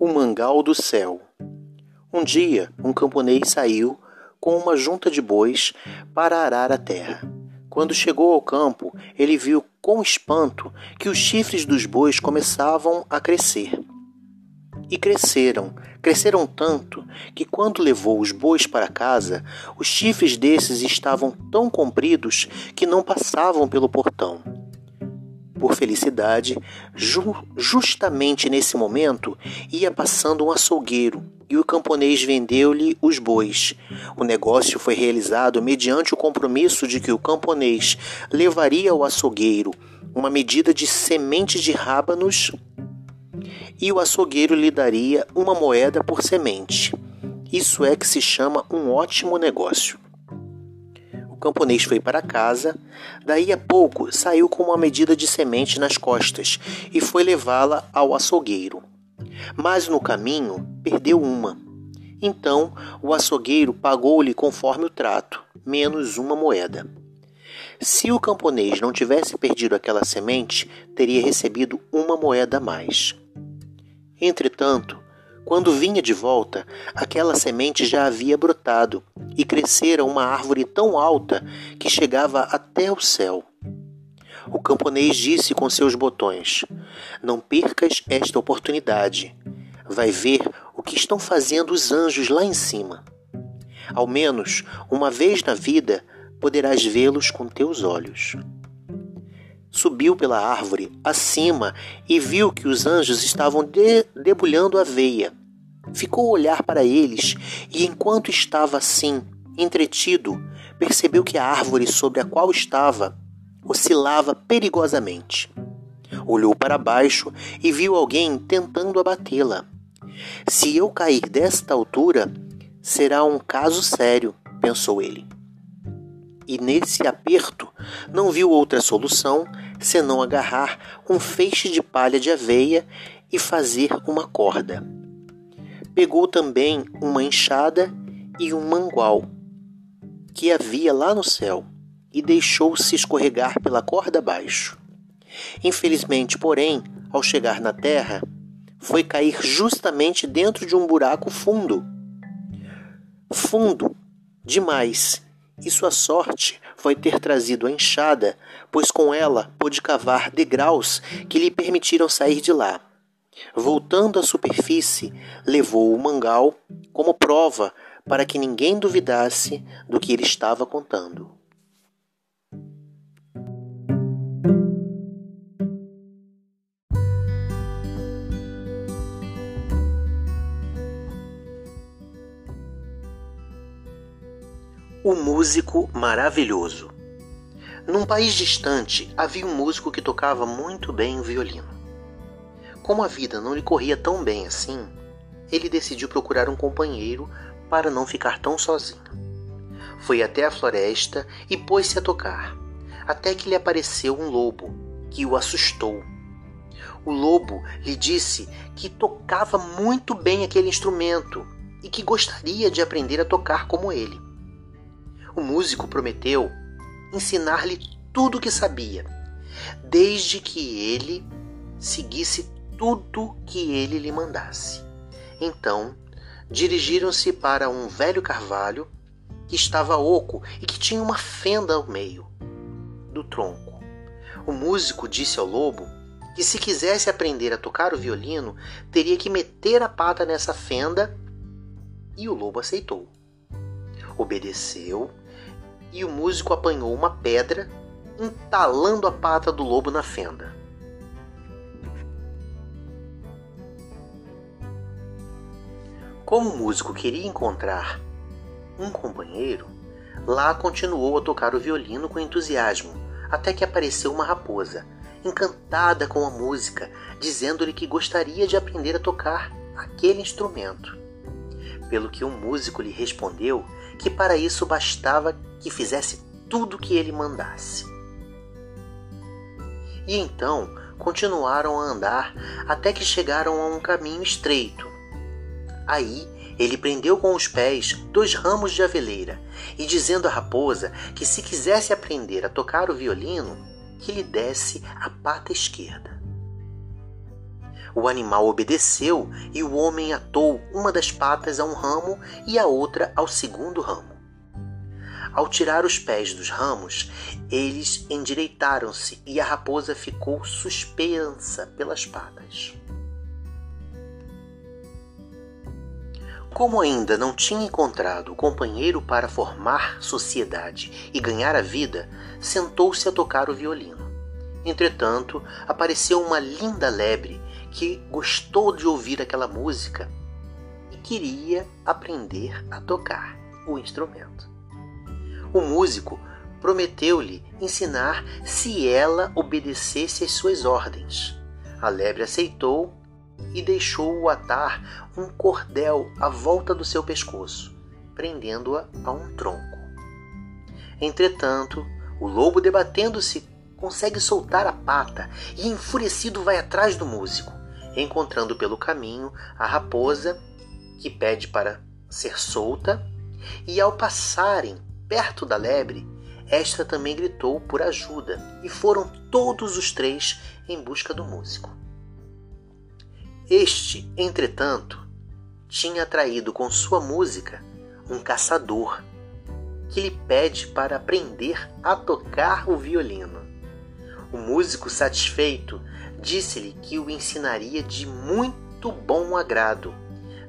O mangal do céu. Um dia, um camponês saiu com uma junta de bois para arar a terra. Quando chegou ao campo, ele viu com espanto que os chifres dos bois começavam a crescer. E cresceram, cresceram tanto que quando levou os bois para casa, os chifres desses estavam tão compridos que não passavam pelo portão. Por felicidade, ju justamente nesse momento ia passando um açougueiro e o camponês vendeu-lhe os bois. O negócio foi realizado mediante o compromisso de que o camponês levaria ao açougueiro uma medida de semente de rábanos e o açougueiro lhe daria uma moeda por semente. Isso é que se chama um ótimo negócio camponês foi para casa. Daí a pouco saiu com uma medida de semente nas costas e foi levá-la ao açougueiro. Mas no caminho perdeu uma. Então o açougueiro pagou-lhe conforme o trato, menos uma moeda. Se o camponês não tivesse perdido aquela semente, teria recebido uma moeda a mais. Entretanto, quando vinha de volta, aquela semente já havia brotado e crescera uma árvore tão alta que chegava até o céu. O camponês disse com seus botões: Não percas esta oportunidade. Vai ver o que estão fazendo os anjos lá em cima. Ao menos uma vez na vida poderás vê-los com teus olhos. Subiu pela árvore acima e viu que os anjos estavam de debulhando aveia Ficou a olhar para eles e, enquanto estava assim, entretido, percebeu que a árvore sobre a qual estava oscilava perigosamente. Olhou para baixo e viu alguém tentando abatê-la. Se eu cair desta altura, será um caso sério, pensou ele. E nesse aperto não viu outra solução senão agarrar um feixe de palha de aveia e fazer uma corda. Pegou também uma enxada e um mangual que havia lá no céu e deixou-se escorregar pela corda abaixo. Infelizmente, porém, ao chegar na terra, foi cair justamente dentro de um buraco fundo. Fundo demais. E sua sorte foi ter trazido a enxada, pois com ela pôde cavar degraus que lhe permitiram sair de lá. Voltando à superfície, levou o mangal como prova para que ninguém duvidasse do que ele estava contando. O músico maravilhoso. Num país distante havia um músico que tocava muito bem o violino. Como a vida não lhe corria tão bem assim, ele decidiu procurar um companheiro para não ficar tão sozinho. Foi até a floresta e pôs-se a tocar, até que lhe apareceu um lobo, que o assustou. O lobo lhe disse que tocava muito bem aquele instrumento e que gostaria de aprender a tocar como ele. O músico prometeu ensinar-lhe tudo o que sabia, desde que ele seguisse tudo que ele lhe mandasse. Então, dirigiram-se para um velho carvalho que estava oco e que tinha uma fenda ao meio do tronco. O músico disse ao lobo que se quisesse aprender a tocar o violino, teria que meter a pata nessa fenda, e o lobo aceitou. Obedeceu, e o músico apanhou uma pedra, entalando a pata do lobo na fenda. Como o músico queria encontrar um companheiro, lá continuou a tocar o violino com entusiasmo, até que apareceu uma raposa, encantada com a música, dizendo-lhe que gostaria de aprender a tocar aquele instrumento. Pelo que o músico lhe respondeu que para isso bastava que fizesse tudo o que ele mandasse. E então continuaram a andar até que chegaram a um caminho estreito, Aí ele prendeu com os pés dois ramos de aveleira e, dizendo à raposa que se quisesse aprender a tocar o violino, que lhe desse a pata esquerda. O animal obedeceu e o homem atou uma das patas a um ramo e a outra ao segundo ramo. Ao tirar os pés dos ramos, eles endireitaram-se e a raposa ficou suspensa pelas patas. Como ainda não tinha encontrado o companheiro para formar sociedade e ganhar a vida, sentou-se a tocar o violino. Entretanto, apareceu uma linda lebre que gostou de ouvir aquela música e queria aprender a tocar o instrumento. O músico prometeu-lhe ensinar se ela obedecesse às suas ordens. A lebre aceitou e deixou-o atar um cordel à volta do seu pescoço, prendendo-a a um tronco. Entretanto, o lobo, debatendo-se, consegue soltar a pata e, enfurecido, vai atrás do músico, encontrando pelo caminho a raposa, que pede para ser solta, e ao passarem perto da lebre, esta também gritou por ajuda, e foram todos os três em busca do músico. Este, entretanto, tinha atraído com sua música um caçador que lhe pede para aprender a tocar o violino. O músico, satisfeito, disse-lhe que o ensinaria de muito bom agrado,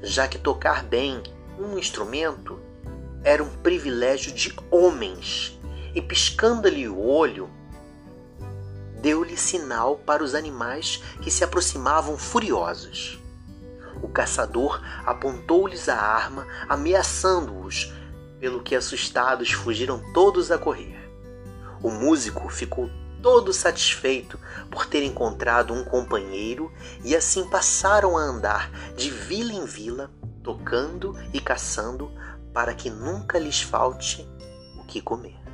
já que tocar bem um instrumento era um privilégio de homens, e piscando-lhe o olho, deu-lhe sinal para os animais que se aproximavam furiosos. O caçador apontou-lhes a arma, ameaçando-os, pelo que assustados fugiram todos a correr. O músico ficou todo satisfeito por ter encontrado um companheiro e assim passaram a andar de vila em vila, tocando e caçando para que nunca lhes falte o que comer.